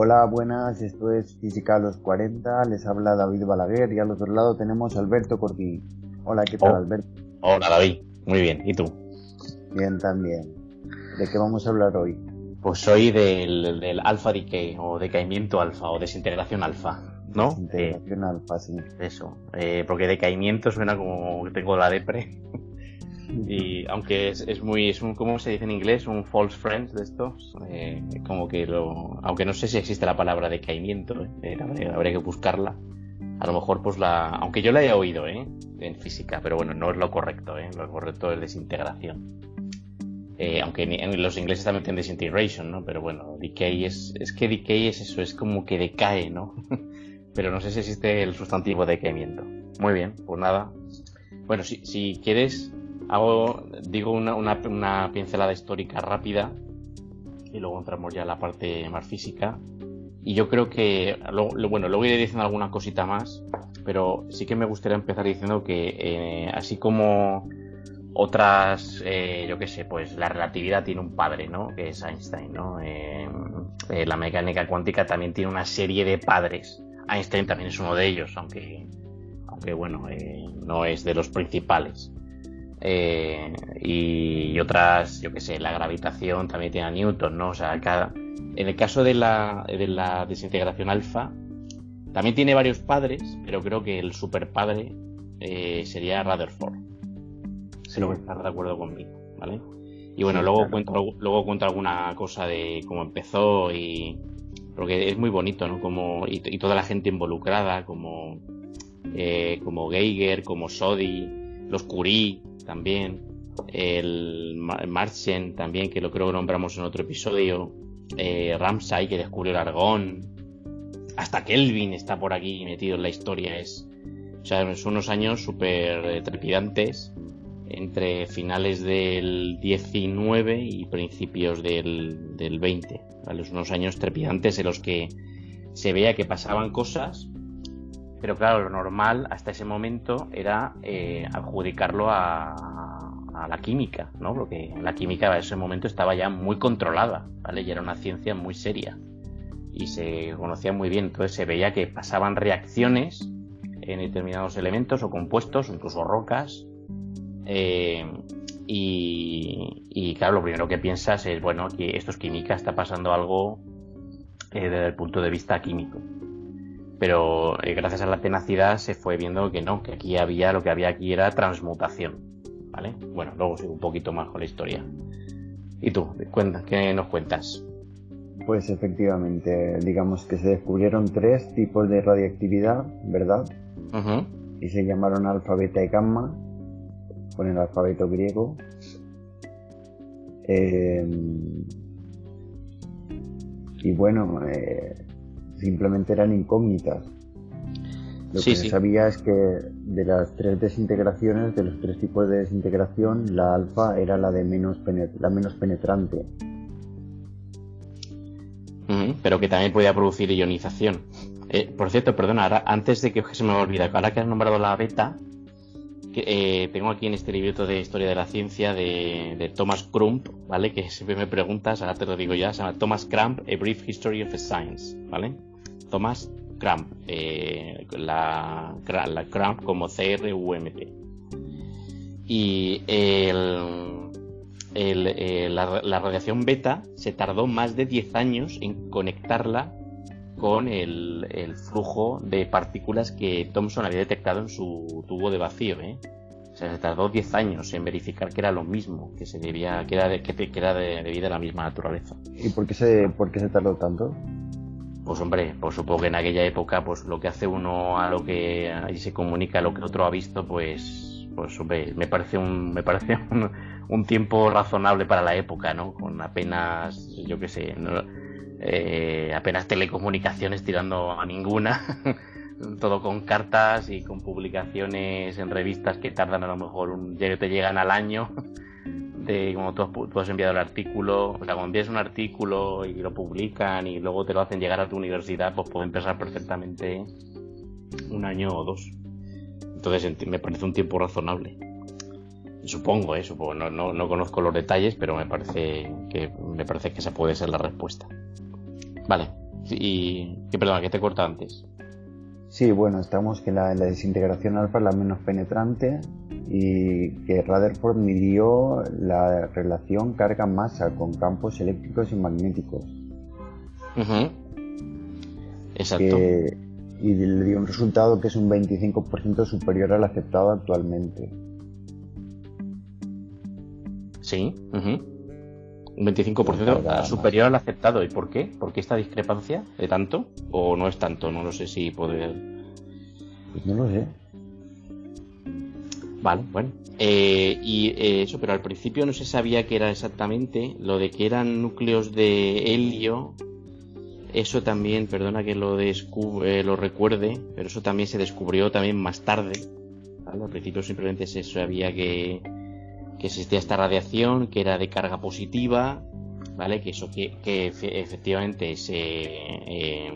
Hola, buenas, esto es Física a los 40, les habla David Balaguer y al otro lado tenemos a Alberto Corti. Hola, ¿qué tal, Oh. Alberto? Hola David, muy bien. ¿Y tú? Bien, también. ¿De qué vamos a hablar hoy? Pues soy del, del alfa decay o decaimiento alfa o desintegración alfa, ¿no? Eh, Integración alfa, sí. eso, eh, porque decaimiento suena como que tengo la depre. Y aunque es, es muy, es un, ¿cómo se dice en inglés? Un false friend de estos. eh, como que lo, aunque no sé si existe la palabra decaimiento, eh, habría, que buscarla. A lo mejor pues la, aunque yo la he oído, eh, en física, pero bueno, no es lo correcto, eh, lo correcto es desintegración. Eh, aunque en los ingleses también tienen disintegration, ¿no? Pero bueno, decay es, es que decay es eso, es como que decae, ¿no? pero no sé si existe el sustantivo decaimiento. Muy bien, pues nada. Bueno, si, si quieres, hago, digo una, pincelada histórica rápida y luego entramos ya a la parte más física. Y yo creo que, lo, lo- bueno, luego iré diciendo alguna cosita más, pero sí que me gustaría empezar diciendo que eh, así como otras, eh, yo qué sé, pues la relatividad tiene un padre, ¿no? Que es Einstein, ¿no? Eh, eh, la mecánica cuántica también tiene una serie de padres. Einstein también es uno de ellos, aunque, aunque bueno, eh, no es de los principales. Eh, y, otras, yo qué sé, la gravitación también tiene a Newton, ¿no? O sea, cada, en el caso de la, de la desintegración alfa, también tiene varios padres, pero creo que el superpadre eh, sería Rutherford. Creo que estás de acuerdo conmigo, ¿vale? Y bueno, Sí, luego claro. cuento luego cuento alguna cosa de cómo empezó y porque es muy bonito, ¿no? Como y, y toda la gente involucrada, como eh, como Geiger, como Sodi, los Curie también, el Ma- Marchen también que lo creo que nombramos en otro episodio, eh, Ramsay que descubrió el argón, hasta Kelvin está por aquí metido en la historia, es o sea, son unos años súper eh, trepidantes entre finales del 19 y principios del, del 20. ¿vale? Unos años trepidantes en los que se veía que pasaban cosas, pero claro, lo normal hasta ese momento era eh, adjudicarlo a, la química, ¿no? Porque la química a ese momento estaba ya muy controlada, ¿vale? Y era una ciencia muy seria y se conocía muy bien. Entonces se veía que pasaban reacciones en determinados elementos o compuestos, incluso rocas, eh, y, y, claro, lo primero que piensas es, bueno, que esto es química, está pasando algo eh, desde el punto de vista químico. Pero eh, gracias a la tenacidad se fue viendo que no, que aquí había, lo que había aquí era transmutación. ¿Vale? Bueno, luego sigo un poquito más con la historia. ¿Y tú? Cuenta, ¿Qué nos cuentas? Pues efectivamente, digamos que se descubrieron tres tipos de radiactividad, ¿verdad? Y se llamaron alfa, beta y gamma, con el alfabeto griego. Eh, y bueno, eh, simplemente eran incógnitas. Lo Sí, que sí. se sabía es que de las tres desintegraciones, de los tres tipos de desintegración, la alfa era la de menos la menos penetrante. Pero que también podía producir ionización. Eh, por cierto, perdona, ahora, antes de que se me olvide, ahora que has nombrado la beta, que, eh, tengo aquí en este librito de historia de la ciencia de, de Thomas Crump, ¿vale? Que siempre me preguntas, ahora te lo digo ya, se llama Thomas Crump, A Brief History of Science, ¿vale? Thomas Crump, eh, la, la Crump como C-R-U-M-P. Y el, el, eh, la, la radiación beta se tardó más de 10 años en conectarla con el, flujo de partículas que Thomson había detectado en su tubo de vacío. ¿eh? O sea, se tardó 10 años en verificar que era lo mismo, que se debía, que era, de, que, que era de, debido a la misma naturaleza. ¿Y por qué se, por qué se tardó tanto? Pues hombre, pues supongo que en aquella época, pues lo que hace uno a lo que ahí se comunica, lo que otro ha visto, pues, pues hombre, me parece un, me parece un, tiempo razonable para la época, ¿no? Con apenas, yo qué sé, eh, apenas telecomunicaciones tirando a ninguna, todo con cartas y con publicaciones en revistas que tardan a lo mejor un, te llegan al año como tú has, enviado el artículo, o sea, cuando envías un artículo y lo publican y luego te lo hacen llegar a tu universidad, pues pueden pasar perfectamente un año o dos. Entonces me parece un tiempo razonable. Supongo, ¿eh? No, no, no conozco los detalles, pero me parece que me parece que esa puede ser la respuesta. Vale, y que perdona, que te corta antes. Sí, bueno, estamos que la desintegración alfa es la menos penetrante y que Rutherford midió la relación carga-masa con campos eléctricos y magnéticos. Exacto. y le dio un resultado que es un 25% superior al aceptado actualmente. Sí. Un 25% superior al aceptado. ¿Y por qué? ¿Por qué esta discrepancia de tanto? ¿O no es tanto? No lo sé si puede... Pues no lo sé. Vale, bueno. Eh, y eh, eso, pero al principio no se sabía qué era exactamente. Lo de que eran núcleos de helio, eso también, perdona que lo, eh, lo recuerde, pero eso también se descubrió también más tarde. Al principio simplemente se sabía que, que existía esta radiación, que era de carga positiva, ¿vale? Que eso que, efectivamente se, eh,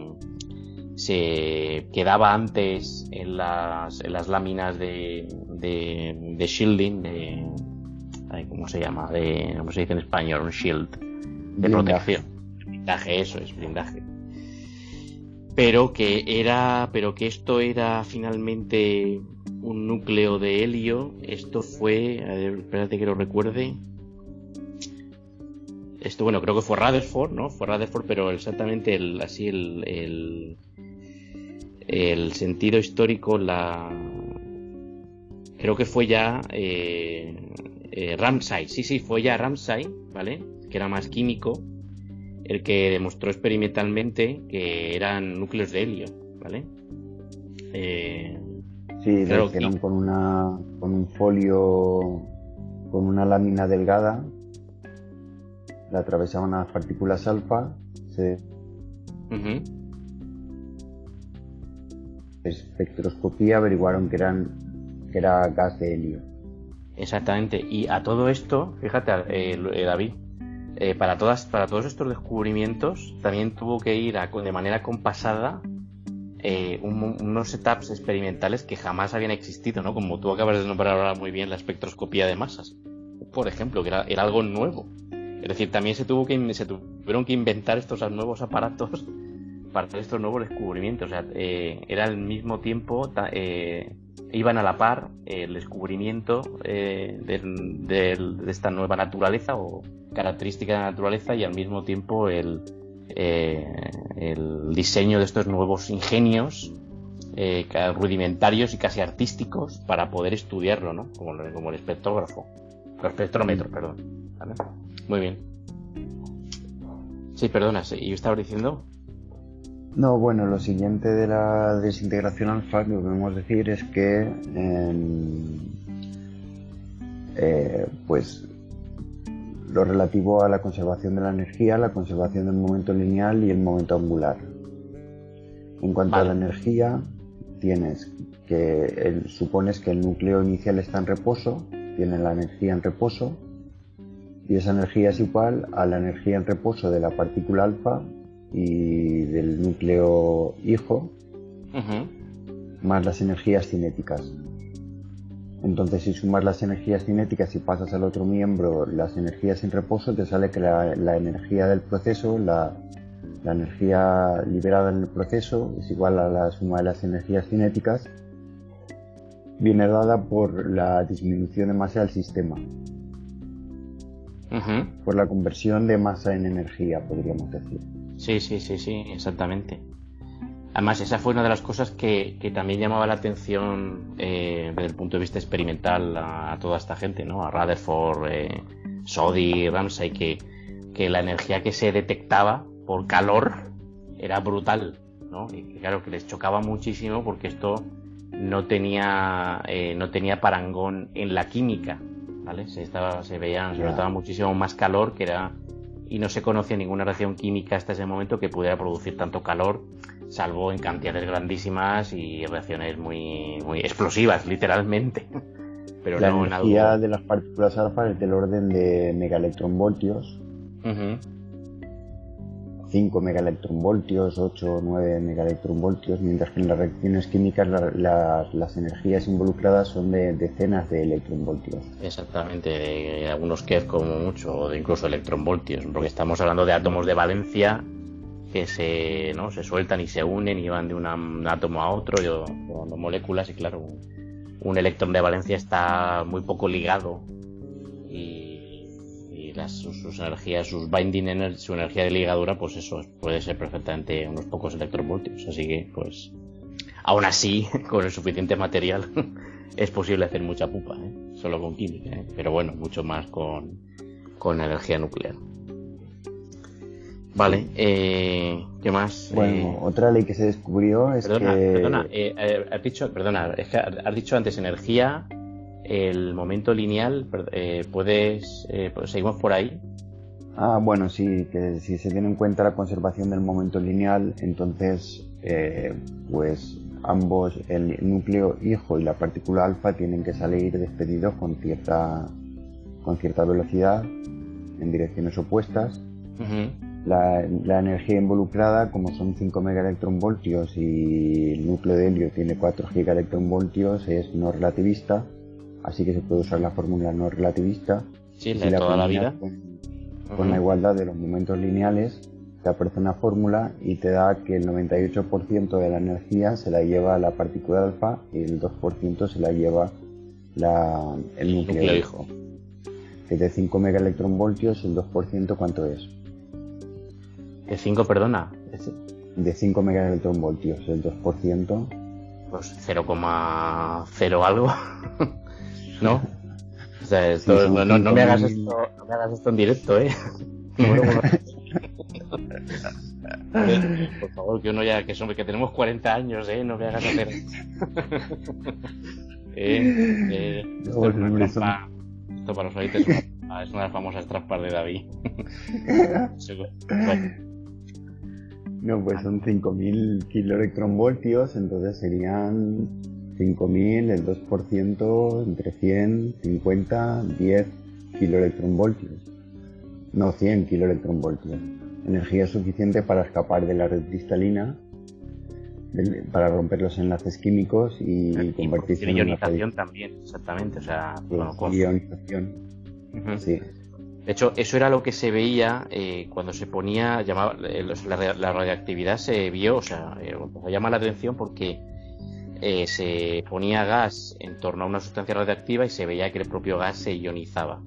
se quedaba antes en las, en las láminas de, de, shielding, de, ¿cómo se llama? De, ¿Cómo se dice en español? Un shield de protección. Blindaje, eso es, blindaje. Pero que era, pero que esto era finalmente un núcleo de helio. Esto fue, a ver, espérate que lo recuerde. Esto, bueno, creo que fue Rutherford, ¿no? Fue Rutherford, pero exactamente el, así el, el, el sentido histórico, la, creo que fue ya eh, eh, Ramsay, sí, sí, fue ya Ramsay, ¿vale? Que era más químico, el que demostró experimentalmente que eran núcleos de helio, ¿vale? Eh, Sí, lo hicieron con, una, con un folio, con una lámina delgada, la atravesaban las partículas alfa, se... espectroscopía averiguaron que eran que era gas de helio. Exactamente. Y a todo esto, fíjate, eh, eh, David, eh, para todas, para todos estos descubrimientos, también tuvo que ir de manera compasada eh, unos setups experimentales que jamás habían existido, ¿no? Como tú acabas de nombrar ahora muy bien la espectroscopía de masas, por ejemplo, que era, algo nuevo. Es decir, también se, tuvo que, se tuvieron que inventar estos nuevos aparatos para estos nuevos descubrimientos. O sea, eh, era al mismo tiempo, eh, iban a la par el descubrimiento de esta nueva naturaleza o característica de la naturaleza y al mismo tiempo el, eh, el diseño de estos nuevos ingenios eh, rudimentarios y casi artísticos para poder estudiarlo, ¿no? Como, como el espectrógrafo, el espectrómetro, perdón. Muy bien. Sí, perdona, ¿y yo estaba diciendo? No, bueno, lo siguiente de la desintegración alfa que podemos decir es que em, eh, pues lo relativo a la conservación de la energía, la conservación del momento lineal y el momento angular. En cuanto a la energía, tienes que supones que el núcleo inicial está en reposo, tiene la energía en reposo, y esa energía es igual a la energía en reposo de la partícula alfa y del núcleo hijo, más las energías cinéticas. Entonces, si sumas las energías cinéticas y pasas al otro miembro las energías en reposo, te sale que la, energía del proceso, la, energía liberada en el proceso, es igual a la suma de las energías cinéticas, viene dada por la disminución de masa del sistema. Por la conversión de masa en energía, podríamos decir. Sí, sí, sí, sí, exactamente. Además, esa fue una de las cosas que, también llamaba la atención eh, desde el punto de vista experimental a, toda esta gente, ¿no? A Rutherford, eh, Sodi, Ramsay, que, que la energía que se detectaba por calor era brutal, ¿no? Y claro, que les chocaba muchísimo porque esto no tenía, eh, no tenía parangón en la química, ¿vale? Se, estaba, se veía, se notaba muchísimo más calor que era y no se conocía ninguna reacción química hasta ese momento que pudiera producir tanto calor salvo en cantidades grandísimas y reacciones muy, muy explosivas, literalmente. Pero la energía de las partículas alfa es del orden de megaelectronvoltios. 5 megaelectronvoltios, 8 o 9 megaelectronvoltios, mientras que en las reacciones químicas las energías involucradas son de decenas de electronvoltios. Exactamente, algunos keV como mucho, o de incluso electronvoltios, porque estamos hablando de átomos de valencia que se, ¿no? se sueltan y se unen y van de un átomo a otro, formando moléculas y claro, un, electrón de valencia está muy poco ligado y, sus, energías, sus binding energy, su energía de ligadura, pues eso puede ser perfectamente unos pocos electronvoltios. Así que, pues, aún así, con el suficiente material, es posible hacer mucha pupa, ¿eh? solo con química, ¿eh? pero bueno, mucho más con, con energía nuclear. Vale, eh, ¿qué más? Bueno, eh, otra ley que se descubrió es perdona, que... Perdona, eh, has dicho, perdona, es que has dicho antes energía, el momento lineal, puedes, pues, seguimos por ahí. Ah, bueno, sí, que si se tiene en cuenta la conservación del momento lineal, entonces, pues ambos, el núcleo hijo y la partícula alfa, tienen que salir despedidos con cierta, con cierta velocidad en direcciones opuestas. la, energía involucrada, como son 5 megaelectronvoltios y el núcleo de helio tiene 4 gigaelectronvoltios, es no relativista, así que se puede usar la fórmula no relativista. Sí, la de toda la vida. Con, la igualdad de los momentos lineales, te aparece una fórmula y te da que el 98% de la energía se la lleva la partícula alfa y el 2% se la lleva la, el núcleo, hijo. Que de 5 megaelectronvoltios, el 2% ¿cuánto es? De 5, perdona. De 5 megaelectronvoltios, el 2%. Pues 0,0 algo. ¿No? O sea, esto, no, no, me hagas esto, no me hagas esto en directo, ¿eh? Por favor, que uno ya, que, somos, que tenemos 40 años, ¿eh? No me hagas hacer. eh, eh, esto, es una trampa, esto para los oyentes es una, es una de las famosas trampas de David. No, pues son 5.000 kiloelectronvoltios, entonces serían 5.000, el 2%, entre 100, 50, 10 kiloelectronvoltios. No, 100 kiloelectronvoltios. Energía suficiente para escapar de la red cristalina, para romper los enlaces químicos y, convertirse en ionización también, exactamente. O sea, ionización. Sí. De hecho, eso era lo que se veía eh, cuando se ponía, llamaba, eh, la, radioactividad se vio, o sea, eh, llama la atención porque eh, se ponía gas en torno a una sustancia radioactiva y se veía que el propio gas se ionizaba.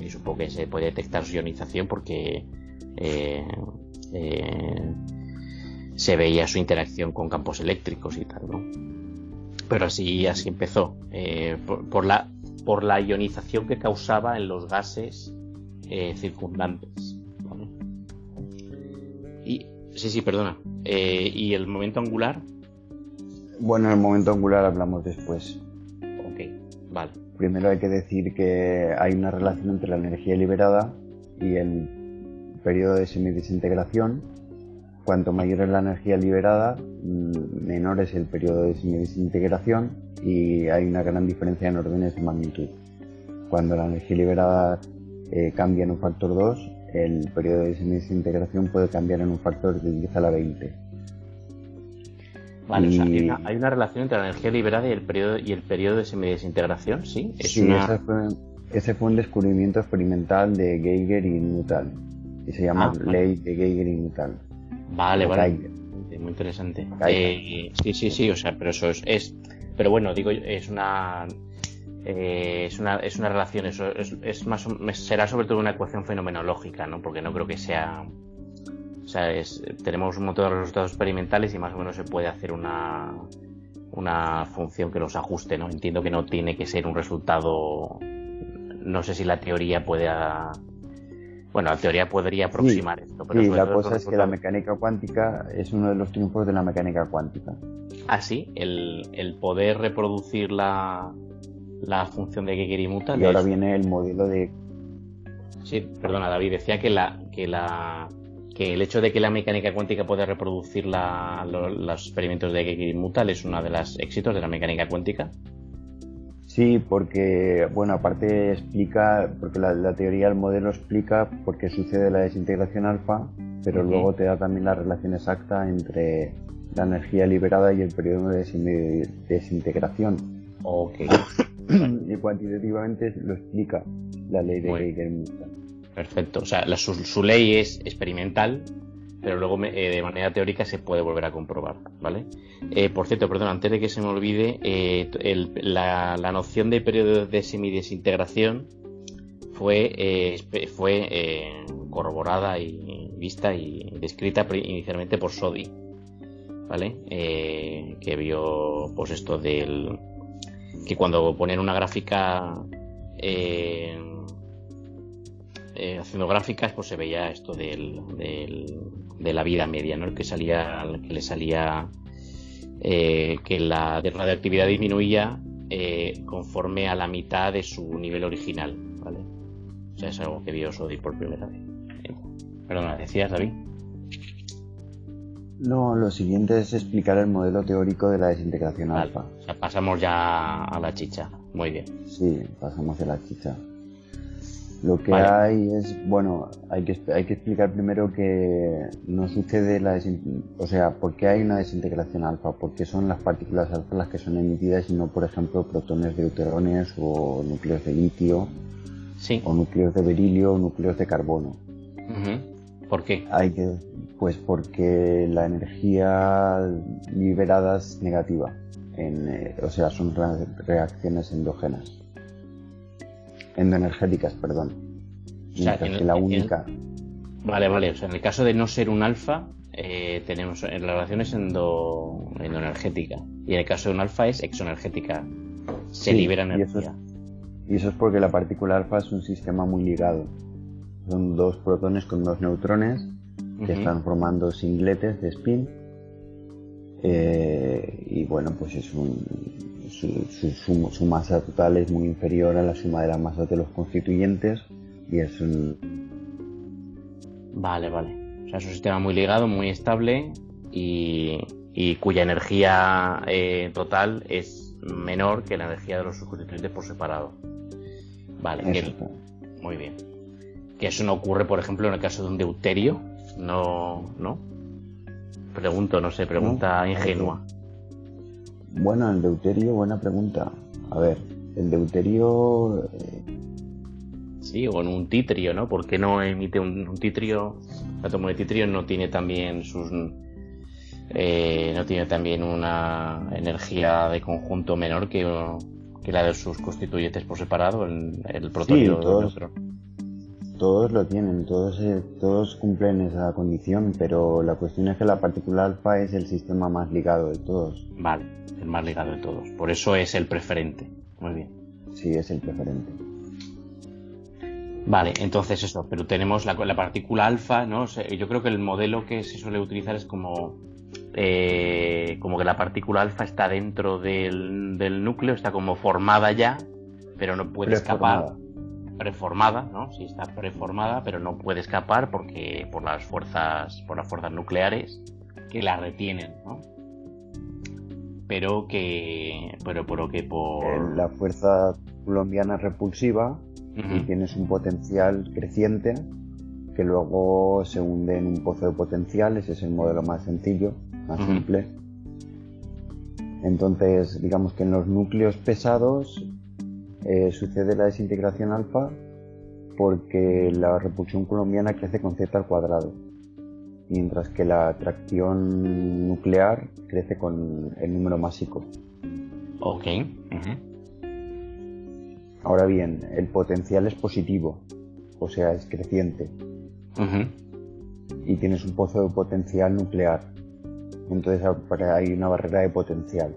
Y supongo que se puede detectar su ionización porque se veía su interacción con campos eléctricos y tal, ¿no? Pero así, así empezó, por, la, por la ionización que causaba en los gases eh, circundantes. Y, sí, sí, perdona. Eh, ¿Y el momento angular? Bueno, el momento angular hablamos después. Ok, vale. Primero hay que decir que hay una relación entre la energía liberada y el periodo de semidesintegración. Cuanto mayor es la energía liberada, mm, menor es el periodo de semidesintegración y hay una gran diferencia en órdenes de magnitud. Cuando la energía liberada eh, cambia en un factor 2, el periodo de desintegración puede cambiar en un factor de 10 a la 20. Vale, o sea, hay, una, relación entre la energía liberada y el periodo, y el periodo de semidesintegración, ¿sí? sí, ese, fue, un descubrimiento experimental de Geiger y Nuttall. Y se llama ah, ley de Geiger y Nuttall. Vale, vale. Muy interesante. Eh, sí, sí, sí, o sea, pero eso es, es pero bueno, digo, es una eh, es, una, es una relación, eso es, más, será sobre todo una ecuación fenomenológica, ¿no? Porque no creo que sea, o sea, tenemos un montón de resultados experimentales y más o menos se puede hacer una, una función que los ajuste, ¿no? Entiendo que no tiene que ser un resultado, no sé si la teoría puede, bueno, la teoría podría aproximar esto, pero sí, la cosa es que la mecánica cuántica es uno de los triunfos de la mecánica cuántica. Ah, sí, el, el poder reproducir la, la función de y Y ahora viene el modelo de. Sí, perdona, David, decía que la, que la que el hecho de que la mecánica cuántica pueda reproducir los experimentos de y Mutal es uno de los éxitos de la mecánica cuántica. Sí, porque, bueno, aparte explica, porque la, teoría del modelo explica por qué sucede la desintegración alfa, pero luego te da también la relación exacta entre la energía liberada y el periodo de desintegración. Ok. y cuantitativamente lo explica la ley de Geiger. Perfecto. O sea, su, ley es experimental, pero luego eh, de manera teórica se puede volver a comprobar, ¿vale? Eh, por cierto, perdón, antes de que se me olvide, eh, la, noción de periodo de semidesintegración fue, fue corroborada y vista y descrita inicialmente por Sodi, ¿vale? que vio, pues esto del... que cuando ponen una gráfica eh, haciendo gráficas, pues se veía esto del, de la vida media, ¿no? El que salía, que le salía eh, que la radioactividad disminuía eh, conforme a la mitad de su nivel original, ¿vale? O sea, es algo que vio Sodi por primera vez. Perdona, decías, David. No, lo siguiente es explicar el modelo teórico de la desintegración alfa. O sea, pasamos ya a la chicha. Muy bien. Sí, pasamos a la chicha. Lo que hay es, bueno, hay que, hay que explicar primero que no sucede la o sea, ¿por qué hay una desintegración alfa? Porque son las partículas alfa las que son emitidas y no, por ejemplo, protones de deuterones o núcleos de litio, sí. o núcleos de berilio o núcleos de carbono. ¿Por qué? Hay que, pues porque la energía liberada es negativa, en, eh, o sea, son reacciones endógenas endoenergéticas, perdón. O sea, en la única. Vale, vale. O sea, en el caso de no ser un alfa, eh, tenemos en la relación es endo, endoenergética. Y en el caso de un alfa es exoenergética. Se libera energía. Y eso, es, porque la partícula alfa es un sistema muy ligado. Son dos protones con dos neutrones que están formando singletes de spin. Eh, y bueno, pues es un, su, masa total es muy inferior a la suma de las masas de los constituyentes y es un... Vale, vale. O sea, es un sistema muy ligado, muy estable y, cuya energía eh, total es menor que la energía de los constituyentes por separado. Vale, muy bien. Que eso no ocurre, por ejemplo, en el caso de un deuterio. No, ¿no? Pregunto, no sé, pregunta ingenua. Bueno, el deuterio, buena pregunta. A ver, el deuterio. Eh, sí, o en un titrio, ¿no? ¿Por qué no emite un, titrio? El átomo de titrio no tiene también sus. Eh, no tiene también una energía de conjunto menor que, la de sus constituyentes por separado, el, el protonio sí, todos, todos lo tienen, todos, eh, todos cumplen esa condición, pero la cuestión es que la partícula alfa es el sistema más ligado de todos. Vale el más ligado de todos. Por eso es el preferente. Muy bien. Sí, es el preferente. Vale, entonces eso, pero tenemos la, la partícula alfa, ¿no? yo creo que el modelo que se suele utilizar es como, eh, como que la partícula alfa está dentro del, núcleo, está como formada ya, pero no puede escapar. Preformada, ¿no? Sí, está preformada, pero no puede escapar porque por las fuerzas, por las fuerzas nucleares que la retienen, ¿no? pero que pero, pero que por la fuerza colombiana repulsiva y tienes un potencial creciente que luego se hunde en un pozo de potencial, ese es el modelo más sencillo, más simple. Entonces, digamos que en los núcleos pesados eh, sucede la desintegración alfa porque la repulsión colombiana crece con z al cuadrado mientras que la atracción nuclear crece con el número másico. Ok. Ahora bien, el potencial es positivo, o sea, es creciente. Y tienes un pozo de potencial nuclear. Entonces hay una barrera de potencial.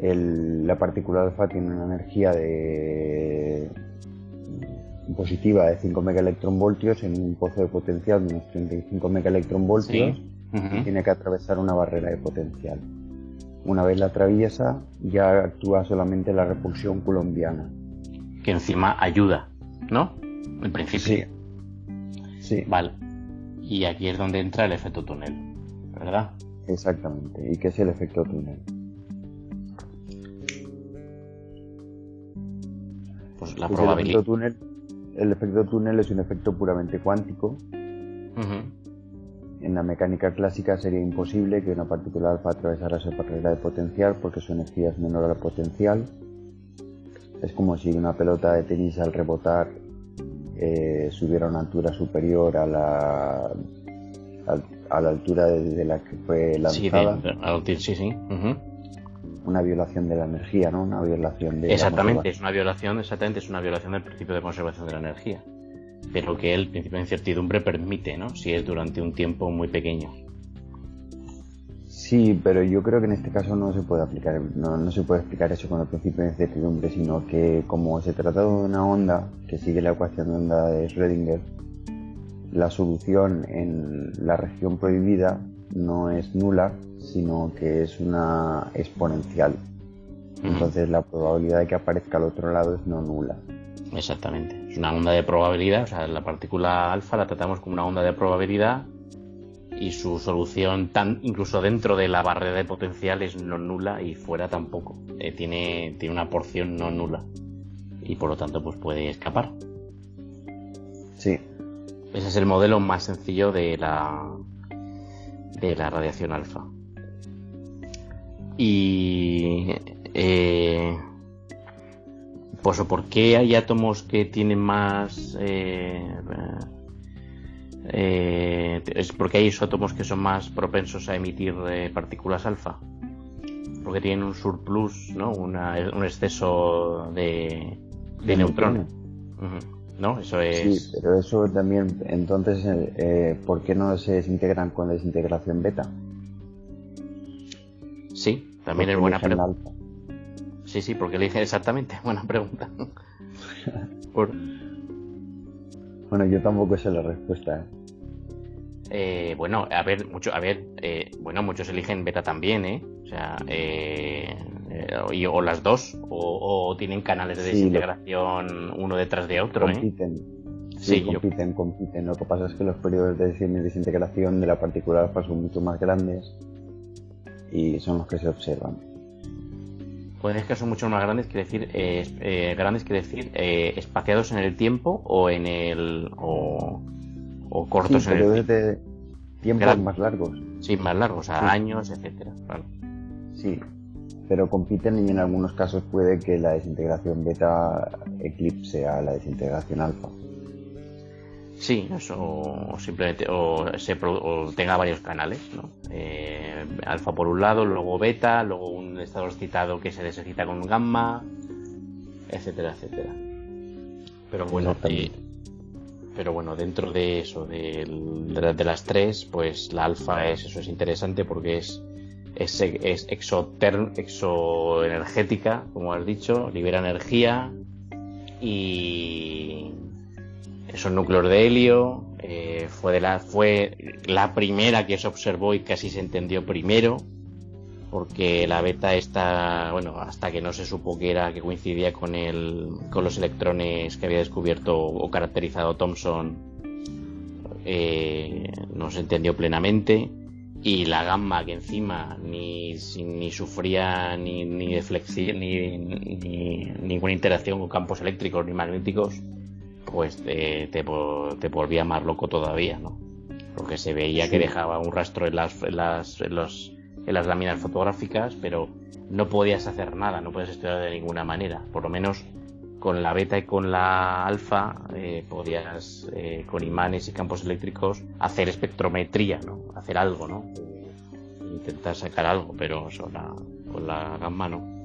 La partícula alfa tiene una energía de positiva de 5 megaelectronvoltios en un pozo de potencial de unos 35 megaelectronvoltios y tiene que atravesar una barrera de potencial. Una vez la atraviesa, ya actúa solamente la repulsión colombiana. Que encima ayuda, ¿no? En principio. Sí. Sí. Vale. Y aquí es donde entra el efecto túnel, ¿verdad? Exactamente. ¿Y qué es el efecto túnel? La probabilidad. túnel el efecto túnel es un efecto puramente cuántico. En la mecánica clásica sería imposible que una partícula alfa atravesara esa barrera de potencial porque su energía es menor a la potencial. Es como si una pelota de tenis al rebotar eh, subiera a una altura superior a la, a la altura de, la que fue lanzada. Sí, sí, sí. Una violación de la energía, ¿no? Una violación de. Exactamente, es una violación, exactamente, es una violación del principio de conservación de la energía. Pero que el principio de incertidumbre permite, ¿no? Si es durante un tiempo muy pequeño. Sí, pero yo creo que en este caso no se puede aplicar, no, no se puede explicar eso con el principio de incertidumbre, sino que como se trata de una onda que sigue la ecuación de onda de Schrödinger, la solución en la región prohibida no es nula, sino que es una exponencial. Entonces la probabilidad de que aparezca al otro lado es no nula. Exactamente. Es una onda de probabilidad, o sea, la partícula alfa la tratamos como una onda de probabilidad y su solución tan incluso dentro de la barrera de potencial es no nula y fuera tampoco eh, tiene tiene una porción no nula y por lo tanto pues puede escapar sí ese es el modelo más sencillo de la de la radiación alfa y eh, pues por qué hay átomos que tienen más eh, eh, es porque hay isótopos que son más propensos a emitir eh, partículas alfa. Porque tienen un surplus, ¿no? un exceso de, de neutrones. ¿No? Eso es. Sí, pero eso también, entonces, eh, ¿por qué no se desintegran con la desintegración beta? Sí, también es buena pregunta. Sí, sí, porque le dije exactamente, buena pregunta. Bueno, yo tampoco sé la respuesta. Eh, bueno, a ver, mucho, a ver, eh, bueno, muchos eligen beta también, ¿eh? O sea, eh, o las dos, o, tienen canales de desintegración uno detrás de otro, compiten. Sí, compiten, compiten. Lo que pasa es que los periodos de desintegración de la partícula alfa son mucho más grandes y son los que se observan. Pueden que son mucho más grandes, quiere decir, grandes quiere decir espaciados en el tiempo o en el o o cortos en el de tiempos más largos. Sí, más largos, a años, etcétera. Sí, pero compiten y en algunos casos puede que la desintegración beta eclipse a la desintegración alfa. Sí, eso o simplemente o, se, tenga varios canales, ¿no? Eh, alfa por un lado, luego beta, luego un estado excitado que se desexcita con gamma, etcétera, etcétera. Pero bueno, pero bueno, dentro de eso, de, las tres, pues la alfa es, eso es interesante porque es, es, es exoenergética, como has dicho, libera energía y esos núcleos de helio, eh, fue, de la, fue la primera que se observó y casi se entendió primero porque la beta está, bueno, hasta que no se supo que era, que coincidía con el, con los electrones que había descubierto o caracterizado Thomson, eh, no se entendió plenamente. Y la gamma que encima ni, ni sufría ni, ni deflexión, ni, ni, ninguna interacción con campos eléctricos ni magnéticos, pues te, te, volvía más loco todavía, ¿no? Porque se veía que dejaba un rastro en las, en las, en los, en las láminas fotográficas, pero no podías hacer nada, no podías estudiar de ninguna manera. Por lo menos con la beta y con la alfa eh, podías, eh, con imanes y campos eléctricos, hacer espectrometría, ¿no? Hacer algo, ¿no? Intentar sacar algo, pero con la gamma no.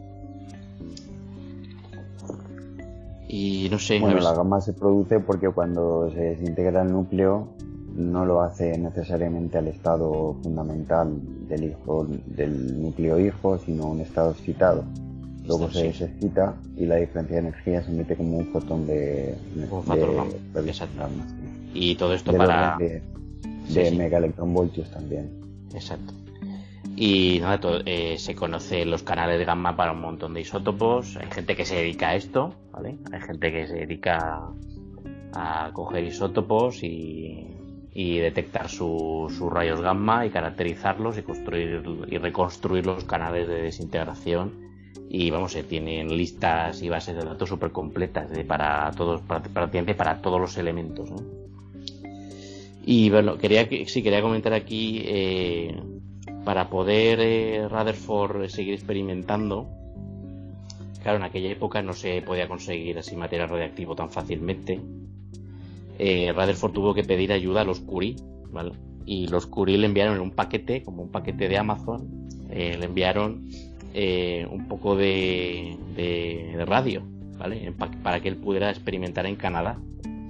Y no sé. Bueno, la gamma se produce porque cuando se desintegra el núcleo no lo hace necesariamente al estado fundamental del hijo del núcleo hijo, sino un estado excitado. Luego se desexcita y la diferencia de energía se mete como un fotón de, un Y todo esto para de, de megaelectronvoltios también. Exacto. Y nada, eh, se conocen los canales de gamma para un montón de isótopos. Hay gente que se dedica a esto, ¿vale? Hay gente que se dedica a coger isótopos y y detectar sus rayos gamma y caracterizarlos y construir y reconstruir los canales de desintegración. Y vamos se tienen listas y bases de datos súper completas para todos para, para todos los elementos y bueno quería sí quería comentar aquí eh, para poder eh, Rutherford seguir experimentando claro en aquella época no se podía conseguir así material radiactivo tan fácilmente eh, Rutherford tuvo que pedir ayuda a los Curie, y los Curie le enviaron un paquete, como un paquete de Amazon, eh, le enviaron eh, un poco de, de, radio, ¿vale? para que él pudiera experimentar en Canadá.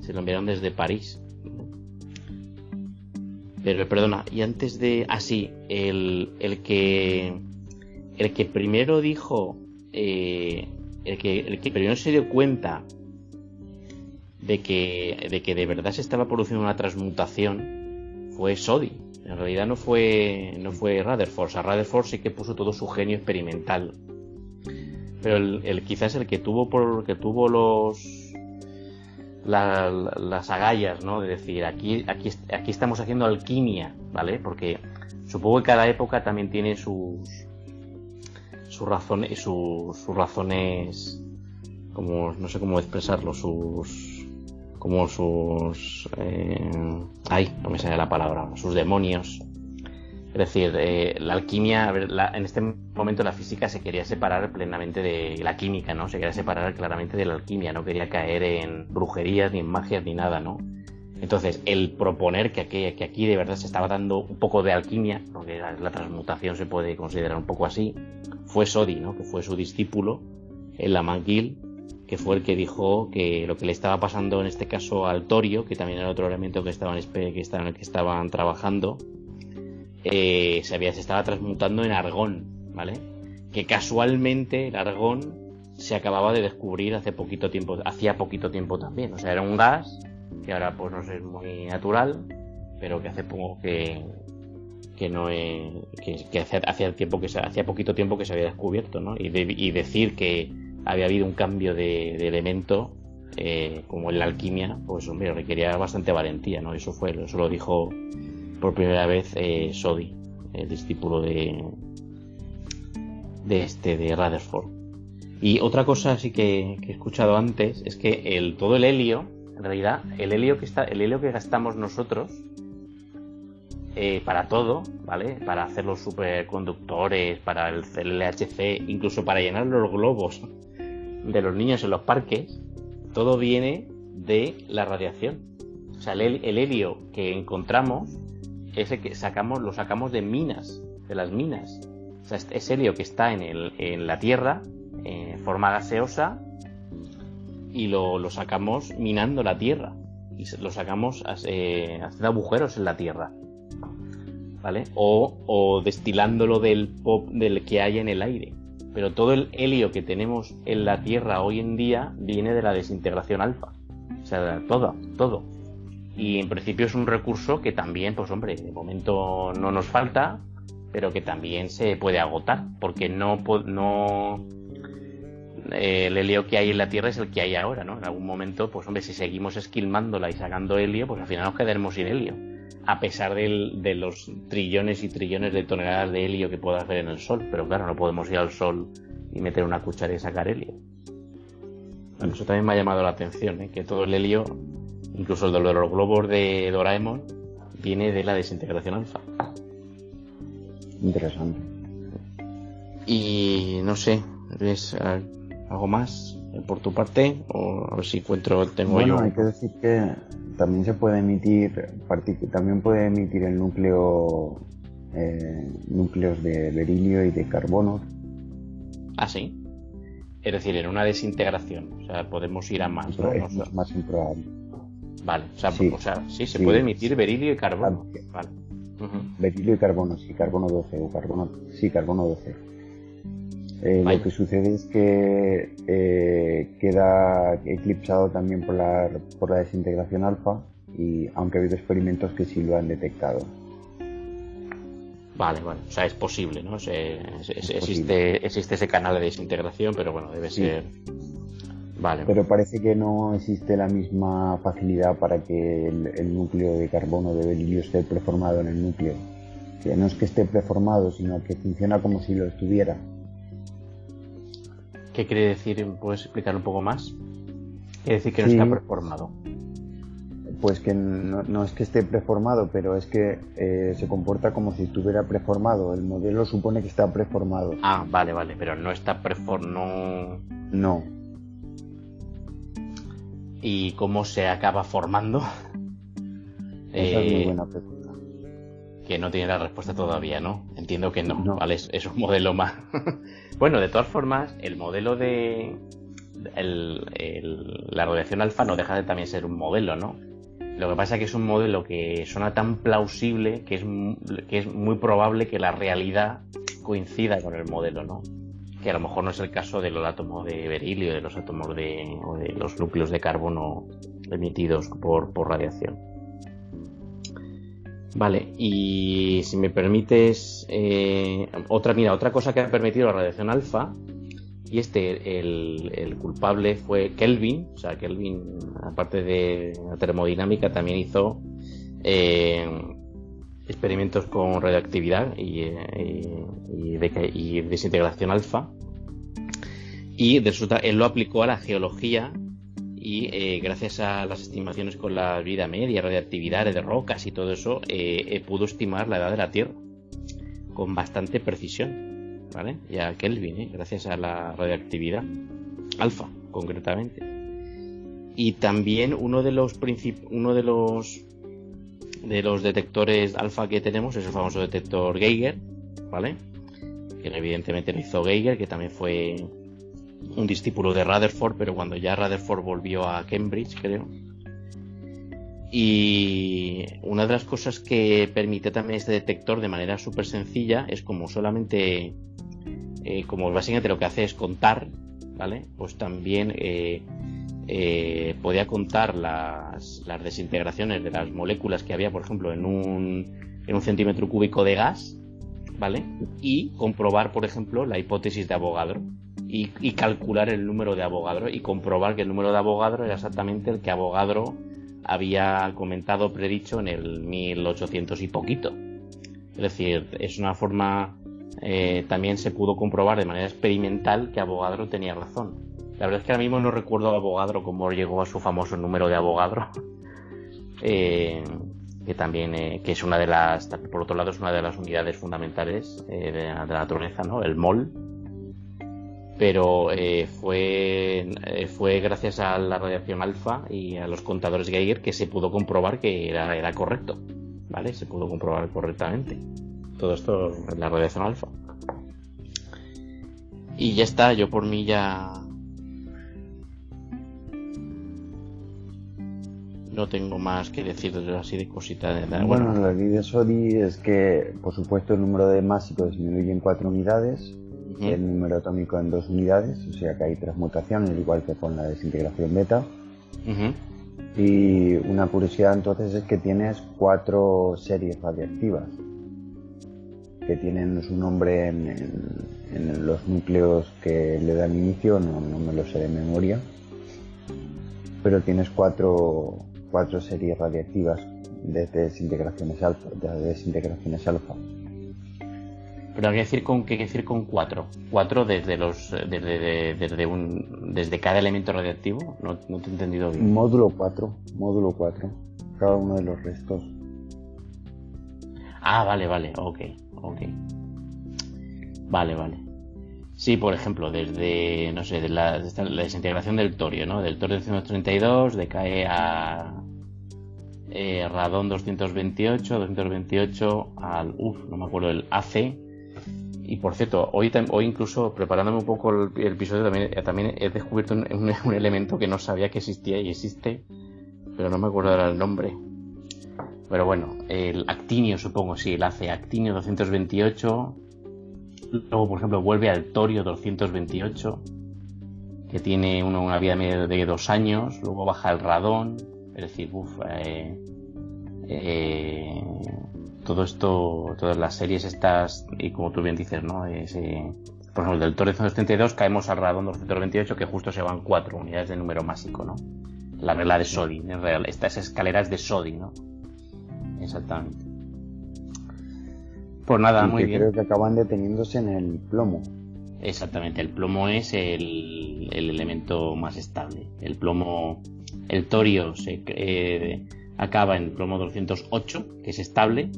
Se lo enviaron desde París. Pero perdona, y antes de. Así, ah, el, el que. El que primero dijo. Eh, el, que, el que primero se dio cuenta de que, de que de verdad se estaba produciendo una transmutación fue Sodi. En realidad no fue, no fue Rutherford. A Rutherford sí que puso todo su genio experimental. Pero el, quizás el que tuvo por, que tuvo los las agallas, ¿no? De decir, aquí, aquí, aquí estamos haciendo alquimia, ¿vale? Porque supongo que cada época también tiene sus sus razones, sus, sus razones, como no sé cómo expresarlo, sus como sus... Eh, ay, no me sale la palabra, sus demonios. Es decir, eh, la alquimia, en este momento la física se quería separar plenamente de la química, ¿no? Se quería separar claramente de la alquimia, no quería caer en brujerías, ni en magias, ni nada, ¿no? Entonces, el proponer que aquí, que aquí de verdad se estaba dando un poco de alquimia, porque la, transmutación se puede considerar un poco así, fue Sodi, ¿no? Que fue su discípulo, en la McGill, que fue el que dijo que lo que le estaba pasando en este caso al torio, que también era otro elemento que estaban, que estaban, que estaban trabajando, eh, se, había, se estaba transmutando en argón, ¿vale? Que casualmente el argón se acababa de descubrir hace poquito tiempo, hacía poquito tiempo también. O sea, era un gas que ahora pues no es muy natural, pero que hace poco que, que no es, que, hacía, tiempo que hacía poquito tiempo que se había descubierto, ¿no? Y decir que había habido un cambio de, elemento eh, como en la alquimia, pues hombre, requería bastante valentía, ¿no? Eso fue, eso lo dijo por primera vez eh, Sodi, el discípulo de de este de Rutherford. Y otra cosa sí que, he escuchado antes es que el todo el helio, en realidad, el helio que está, el helio que gastamos nosotros eh, para todo, ¿vale? Para hacer los superconductores, para el, LHC, incluso para llenar los globos de los niños en los parques, todo viene de la radiación. O sea, el, helio que encontramos, ese que sacamos, lo sacamos de minas, de las minas. O sea, es helio que está en, el, en la Tierra, en forma gaseosa, y lo, sacamos minando la Tierra. Y lo sacamos eh, haciendo agujeros en la Tierra. ¿Vale? O, o destilándolo del pop del que hay en el aire pero todo el helio que tenemos en la Tierra hoy en día viene de la desintegración alfa. O sea, todo, todo. Y en principio es un recurso que también, pues hombre, de momento no nos falta, pero que también se puede agotar, porque no, no el helio que hay en la Tierra es el que hay ahora, ¿no? En algún momento, pues hombre, si seguimos esquilmándola y sacando helio, pues al final nos quedaremos sin helio a pesar de los trillones y trillones de toneladas de helio que pueda haber en el Sol. Pero claro, no podemos ir al Sol y meter una cuchara y sacar helio. eso también me ha llamado la atención, ¿eh? que todo el helio, incluso el de los globos de Doraemon, viene de la desintegración alfa. Interesante. Y no sé, ¿ves algo más por tu parte? O a ver si encuentro, tengo bueno, hay que decir que también se puede emitir, también puede emitir el núcleo, eh, núcleos de berilio y de carbono. Ah, sí. Es decir, en una desintegración, o sea, podemos ir a más. ¿no? es más improbable. Vale, o sea, sí, sí se puede emitir berilio y carbono. Vale. Berilio y carbono, sí, carbono 12 o carbono, sí, carbono 12. Eh, lo que sucede es que eh, queda eclipsado también por la, por la desintegración alfa y aunque ha habido experimentos que sí lo han detectado. Vale, vale, o sea, es posible, ¿no? existe, existe ese canal de desintegración, pero bueno, debe ser... Vale. Pero parece que no existe la misma facilidad para que el, núcleo de carbono de berilio esté preformado en el núcleo. No es que esté preformado, sino que funciona como si lo estuviera. ¿Qué quiere decir? ¿Puedes explicar un poco más? Quiere decir que no está preformado. Pues que no, es que esté preformado, pero es que eh, se comporta como si estuviera preformado. El modelo supone que está preformado. Ah, vale, vale, pero no está preformado. No. ¿Y cómo se acaba formando? Esa es muy eh, buena pregunta. Que no tiene la respuesta todavía, ¿no? Entiendo que no, ¿vale? Es, un modelo más. bueno, de todas formas, el modelo de. la radiación alfa no deja de también ser un modelo, ¿no? Lo que pasa es que es un modelo que suena tan plausible que es, que es muy probable que la realidad coincida con el modelo, ¿no? Que a lo mejor no es el caso de los átomos de berilio, de los átomos de, o de los núcleos de carbono emitidos por, por radiación. Vale, y si me permites, eh, otra, mira, otra cosa que ha permitido la radiación alfa, y este, el, culpable fue Kelvin, o sea, Kelvin, aparte de la termodinámica, también hizo eh, experimentos con radioactividad y, eh, y, desintegración alfa, y resulta, él lo aplicó a la geología y eh, gracias a las estimaciones con la vida media, radiactividad de rocas y todo eso, eh, eh, pudo estimar la edad de la Tierra con bastante precisión, ¿vale? Ya Kelvin, gracias a la radiactividad alfa, concretamente. Y también uno de los uno de los de los detectores alfa que tenemos es el famoso detector Geiger, ¿vale? Que evidentemente lo hizo Geiger, que también fue un discípulo de Rutherford, pero cuando ya Rutherford volvió a Cambridge, creo. Y una de las cosas que permite también este detector de manera súper sencilla es como solamente, eh, como básicamente lo que hace es contar, ¿vale? Pues también eh, eh, podía contar las, desintegraciones de las moléculas que había, por ejemplo, en un, en un centímetro cúbico de gas, ¿vale? Y comprobar, por ejemplo, la hipótesis de Avogadro y, calcular el número de Avogadro y comprobar que el número de Avogadro era exactamente el que Avogadro había comentado, predicho en el 1800 y poquito. Es decir, es una forma, eh, también se pudo comprobar de manera experimental que Avogadro tenía razón. La verdad es que ahora mismo no recuerdo a Avogadro cómo llegó a su famoso número de Avogadro. Eh, que también eh, que es una de las, por otro lado, es una de las unidades fundamentales de, la, naturaleza, ¿no? El mol, pero eh, fue, eh, fue gracias a la radiación alfa y a los contadores Geiger que se pudo comprobar que era, era correcto, ¿vale? Se pudo comprobar correctamente. Todo esto en la radiación alfa. Y ya está, yo por mí ya... No tengo más que decir así de cositas. De Bueno, la ley de Sodi es que, por supuesto, el número de másicos disminuye en cuatro unidades el número atómico en dos unidades, o sea que hay transmutación, al igual que con la desintegración beta. Y una curiosidad entonces es que tienes cuatro series radiactivas que tienen su nombre en, los núcleos que le dan inicio, no, me lo sé de memoria, pero tienes cuatro, cuatro series radiactivas de desintegraciones alfa. De desintegraciones alfa. Pero hay que decir con qué decir con cuatro. Cuatro desde los desde, desde un desde cada elemento radiactivo. No, no te he entendido bien. Módulo 4, módulo 4. Cada uno de los restos. Ah, vale, vale, ok, ok. Vale, vale. Sí, por ejemplo, desde, no sé, de la, desintegración del torio, ¿no? Del torio 232 decae a eh, radón 228, 228 al, uff, no me acuerdo, el AC, y por cierto, hoy, hoy incluso preparándome un poco el, episodio también, eh, también he descubierto un, elemento que no sabía que existía y existe, pero no me acuerdo el nombre. Pero bueno, el actinio supongo, sí, el hace actinio 228. Luego, por ejemplo, vuelve al torio 228, que tiene una, vida media de dos años. Luego baja el radón, es decir, uff, eh, eh, todo esto, todas las series estas, y como tú bien dices, ¿no? por ejemplo, del Toro 232 caemos al radón 228 que justo se van cuatro unidades de número másico, ¿no? La regla de Sodi, en real, estas escaleras de Sodi, ¿no? Exactamente. Pues nada, muy bien. Creo que acaban deteniéndose en el plomo. Exactamente, el plomo es el, el elemento más estable. El plomo, el torio se, eh, acaba en el plomo 208, que es estable,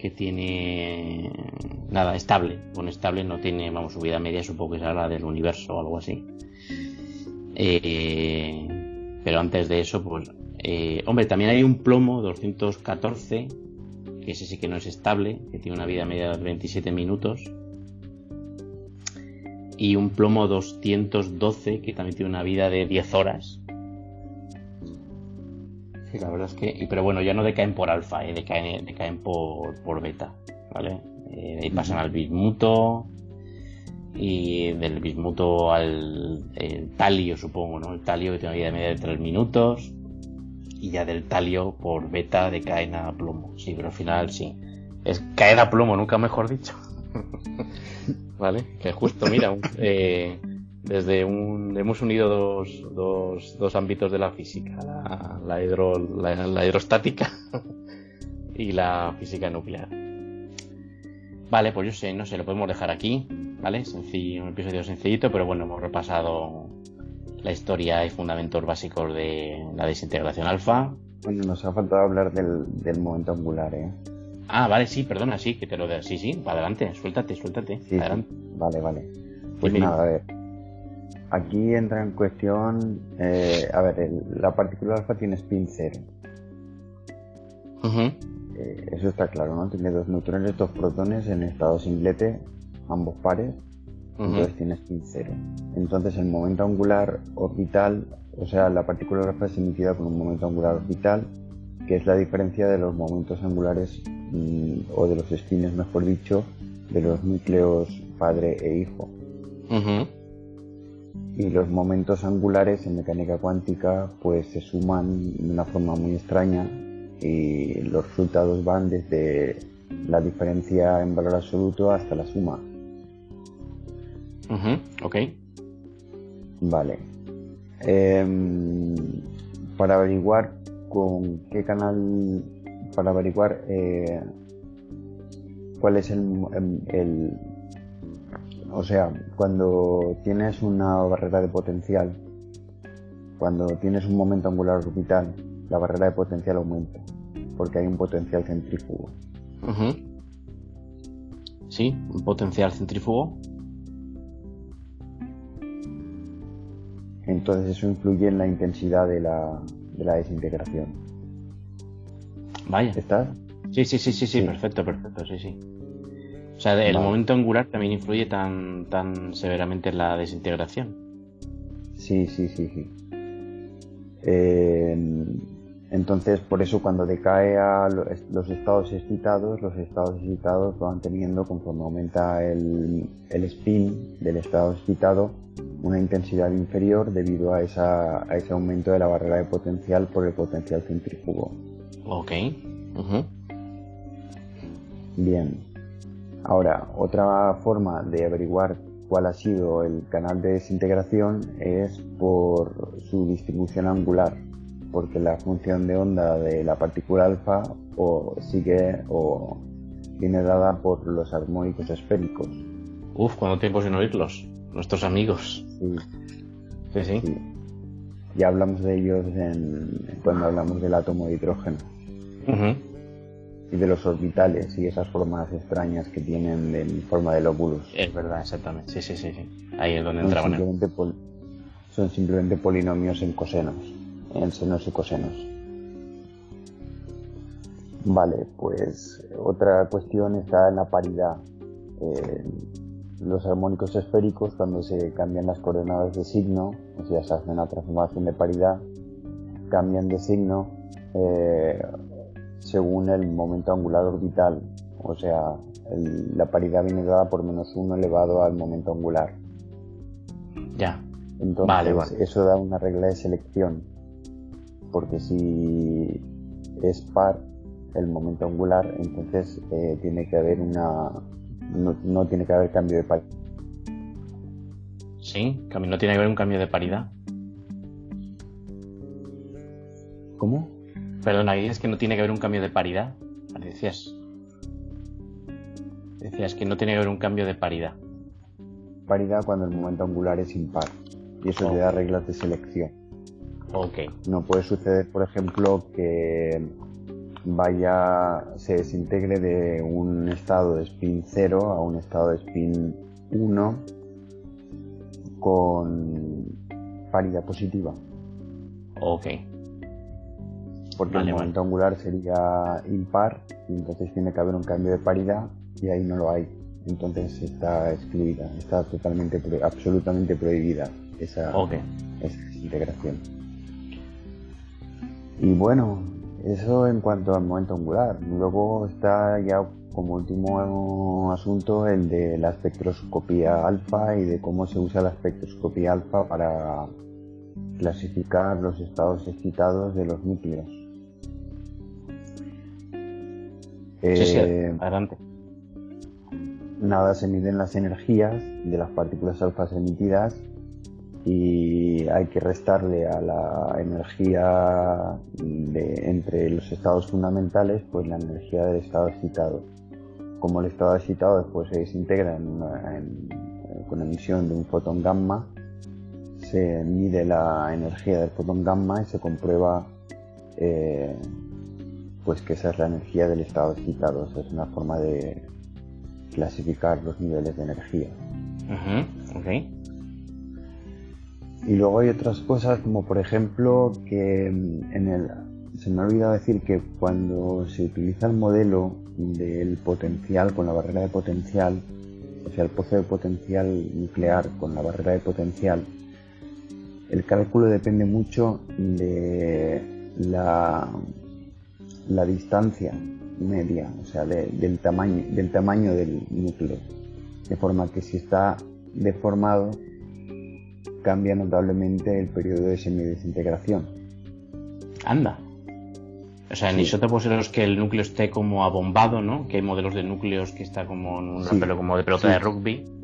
que tiene nada estable. Con estable no tiene, vamos, su vida media supongo que será la del universo o algo así. Eh, pero antes de eso, pues, eh, hombre, también hay un plomo 214 que ese sí que no es estable, que tiene una vida media de 27 minutos. Y un plomo 212, que también tiene una vida de 10 horas. Sí, la verdad es que. Pero bueno, ya no decaen por alfa, ¿eh? decaen, decaen por, por beta. ¿Vale? Eh, y pasan al bismuto. Y del bismuto al talio, supongo, ¿no? El talio que tiene una vida media de 3 minutos. Y ya del talio por beta decaen a plomo. Sí, pero al final sí. Es caer a plomo, nunca mejor dicho. ¿Vale? Que justo, mira, eh, desde un hemos unido dos, dos, dos ámbitos de la física la, la, la, hidrostática y la física nuclear. Vale pues yo sé no sé lo podemos dejar aquí vale sencillo un episodio sencillito pero bueno hemos repasado la historia y fundamentos básicos de la desintegración alfa. Bueno nos ha faltado hablar del, del momento angular eh ah vale sí perdona sí que te lo de sí sí para adelante suéltate suéltate adelante. vale vale. Pues nada a ver Aquí entra en cuestión, eh, a ver, la partícula alfa tiene spin cero. Eh, eso está claro, ¿no? Tiene dos neutrones, dos protones en estado singlete, ambos pares, entonces tiene spin cero. Entonces el momento angular orbital, o sea, la partícula alfa es emitida con un momento angular orbital, que es la diferencia de los momentos angulares, mm, o de los spines, mejor dicho, de los núcleos padre e hijo y los momentos angulares en mecánica cuántica pues se suman de una forma muy extraña y los resultados van desde la diferencia en valor absoluto hasta la suma. Ok. Vale. Em, para averiguar con qué canal, para averiguar eh, cuál es el o sea, cuando tienes una barrera de potencial, cuando tienes un momento angular orbital, la barrera de potencial aumenta, porque hay un potencial centrífugo. Sí, un potencial centrífugo. Entonces eso influye en la intensidad de la, de la desintegración. Vaya. ¿Estás? Sí, sí, sí, sí, sí, perfecto, perfecto, sí, sí. O sea, el momento angular también influye tan, tan severamente en la desintegración. Sí, sí, sí, sí. Eh, entonces, por eso cuando decae a los estados excitados, los estados excitados van teniendo, conforme aumenta el, el spin del estado excitado, una intensidad inferior debido a, esa, a ese aumento de la barrera de potencial por el potencial centrífugo. Ok. Bien. Ahora, otra forma de averiguar cuál ha sido el canal de desintegración es por su distribución angular, porque la función de onda de la partícula alfa o sigue o viene dada por los armónicos esféricos. Uf, ¿cuánto tiempo sin oírlos? Nuestros amigos. Sí. Sí, sí. Ya hablamos de ellos cuando hablamos del átomo de hidrógeno y de los orbitales y esas formas extrañas que tienen en forma de lóbulos. Es verdad, exactamente. Sí, sí, sí. sí. Ahí es donde entraban. Simplemente Son simplemente polinomios en cosenos, en senos y cosenos. Vale, pues otra cuestión está en la paridad. Eh, los armónicos esféricos, cuando se cambian las coordenadas de signo, o sea, se hace una transformación de paridad, cambian de signo eh, según el momento angular orbital, o sea, la paridad viene dada por menos 1 elevado al momento angular. Ya. Entonces, eso da una regla de selección, porque si es par el momento angular, entonces eh, tiene que haber una. No, tiene que haber cambio de paridad. Sí, no tiene que haber un cambio de paridad. ¿Cómo? Perdona, es que no tiene que haber un cambio de paridad. Decías. Decías que no tiene que haber un cambio de paridad. Paridad cuando el momento angular es impar. Y eso te da reglas de selección. Ok. No puede suceder, por ejemplo, que vaya, se desintegre de un estado de spin 0 a un estado de spin 1 con paridad positiva. Ok. Porque el momento angular sería impar, y entonces tiene que haber un cambio de paridad y ahí no lo hay. Entonces está excluida, está totalmente, absolutamente prohibida esa, esa integración. Y bueno, eso en cuanto al momento angular. Luego está ya como último asunto el de la espectroscopía alfa y de cómo se usa la espectroscopía alfa para clasificar los estados excitados de los núcleos. Sí, sí, eh, adelante. Nada, se miden las energías de las partículas alfas emitidas y hay que restarle a la energía de, entre los estados fundamentales pues la energía del estado excitado. Como el estado excitado después se desintegra con emisión de un fotón gamma, se mide la energía del fotón gamma y se comprueba eh, pues que esa es la energía del estado excitado. es una forma de clasificar los niveles de energía. Y luego hay otras cosas como por ejemplo que mm, en el se me ha olvidado decir que cuando se utiliza el modelo del potencial con la barrera de potencial, o sea, el pozo de potencial nuclear con la barrera de potencial, el cálculo depende mucho de la, la distancia media, o sea, del, tamaño, del tamaño del núcleo. De forma que si está deformado, cambia notablemente el periodo de semidesintegración. Anda. O sea, en isótopos en los que el núcleo esté como abombado, ¿no? Que hay modelos de núcleos que está como en un como de pelota de rugby.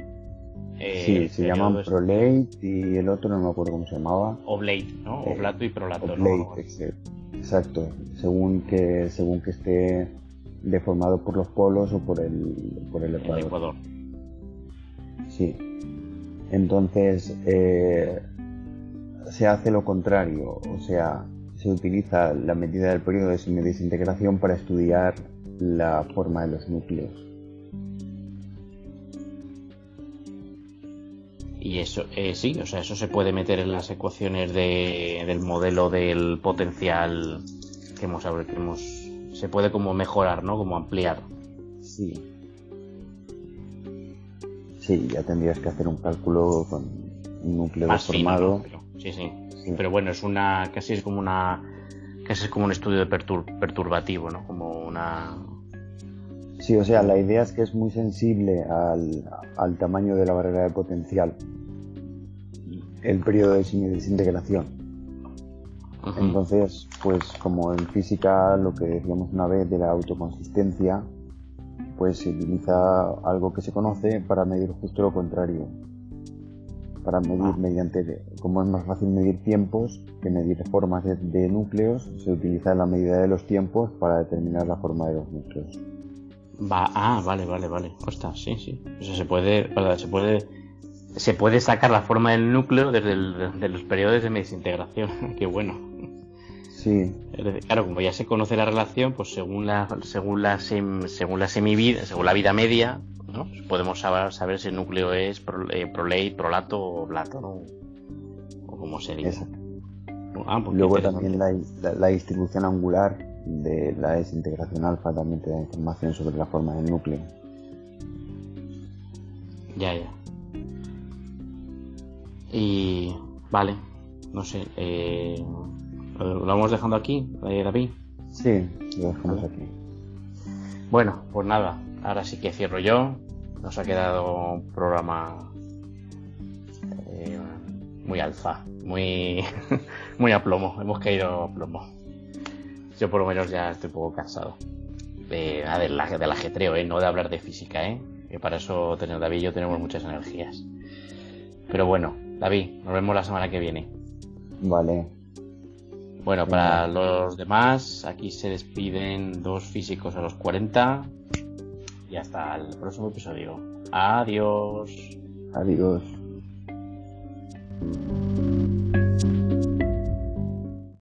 Eh, sí, se llaman Prolate y el otro no me acuerdo cómo se llamaba. Oblate, ¿no? Eh, Oblato y Prolato, Oblate, exacto. Según que, según que esté deformado por los polos o por el, por el ecuador. Sí. Entonces, eh, se hace lo contrario, o sea, se utiliza la medida del periodo de desintegración para estudiar la forma de los núcleos. Y eso, eh, sí, o sea, eso se puede meter en las ecuaciones del modelo del potencial que hemos, que hemos, se puede como mejorar, ¿no? Como ampliar. Sí, Sí, ya tendrías que hacer un cálculo con un núcleo deformado. sí, sí, Pero bueno, es una casi es como una casi es como un estudio de perturbativo, ¿no? Como una Sí, o sea, la idea es que es muy sensible al, tamaño de la barrera de potencial, el periodo de desintegración. Entonces, pues como en física, lo que decíamos una vez de la autoconsistencia, pues se utiliza algo que se conoce para medir justo lo contrario. Para medir ah. mediante, como es más fácil medir tiempos que medir formas de, núcleos, se utiliza la medida de los tiempos para determinar la forma de los núcleos. Va, ah, vale, vale, vale. Ostras, sí, sí. O sea, se puede, se puede, se puede sacar la forma del núcleo desde los periodos de desintegración. Qué bueno. Sí. Claro, como ya se conoce la relación, pues según la según la según la semivida, según la vida media, ¿no? Pues podemos saber, saber si el núcleo es pro, eh, prolato o blato, ¿no? O como sería. Ah, pues Luego también la, la, distribución angular de la desintegración alfa también te da información sobre la forma del núcleo. Ya, ya. Y vale, no sé, eh, ¿Lo vamos dejando aquí, eh, David? Sí, lo dejamos aquí. Bueno, pues nada, ahora sí que cierro yo. Nos ha quedado un programa eh, muy alfa, muy, muy a plomo. Hemos caído a plomo. Yo por lo menos ya estoy un poco cansado. De, del, del ajetreo, ¿eh? no de hablar de física, ¿eh? que para eso David y yo tenemos muchas energías. Pero bueno, David, nos vemos la semana que viene. Vale. Bueno, para los demás, aquí se despiden dos físicos a los 40. Y hasta el próximo episodio. Adiós. Adiós.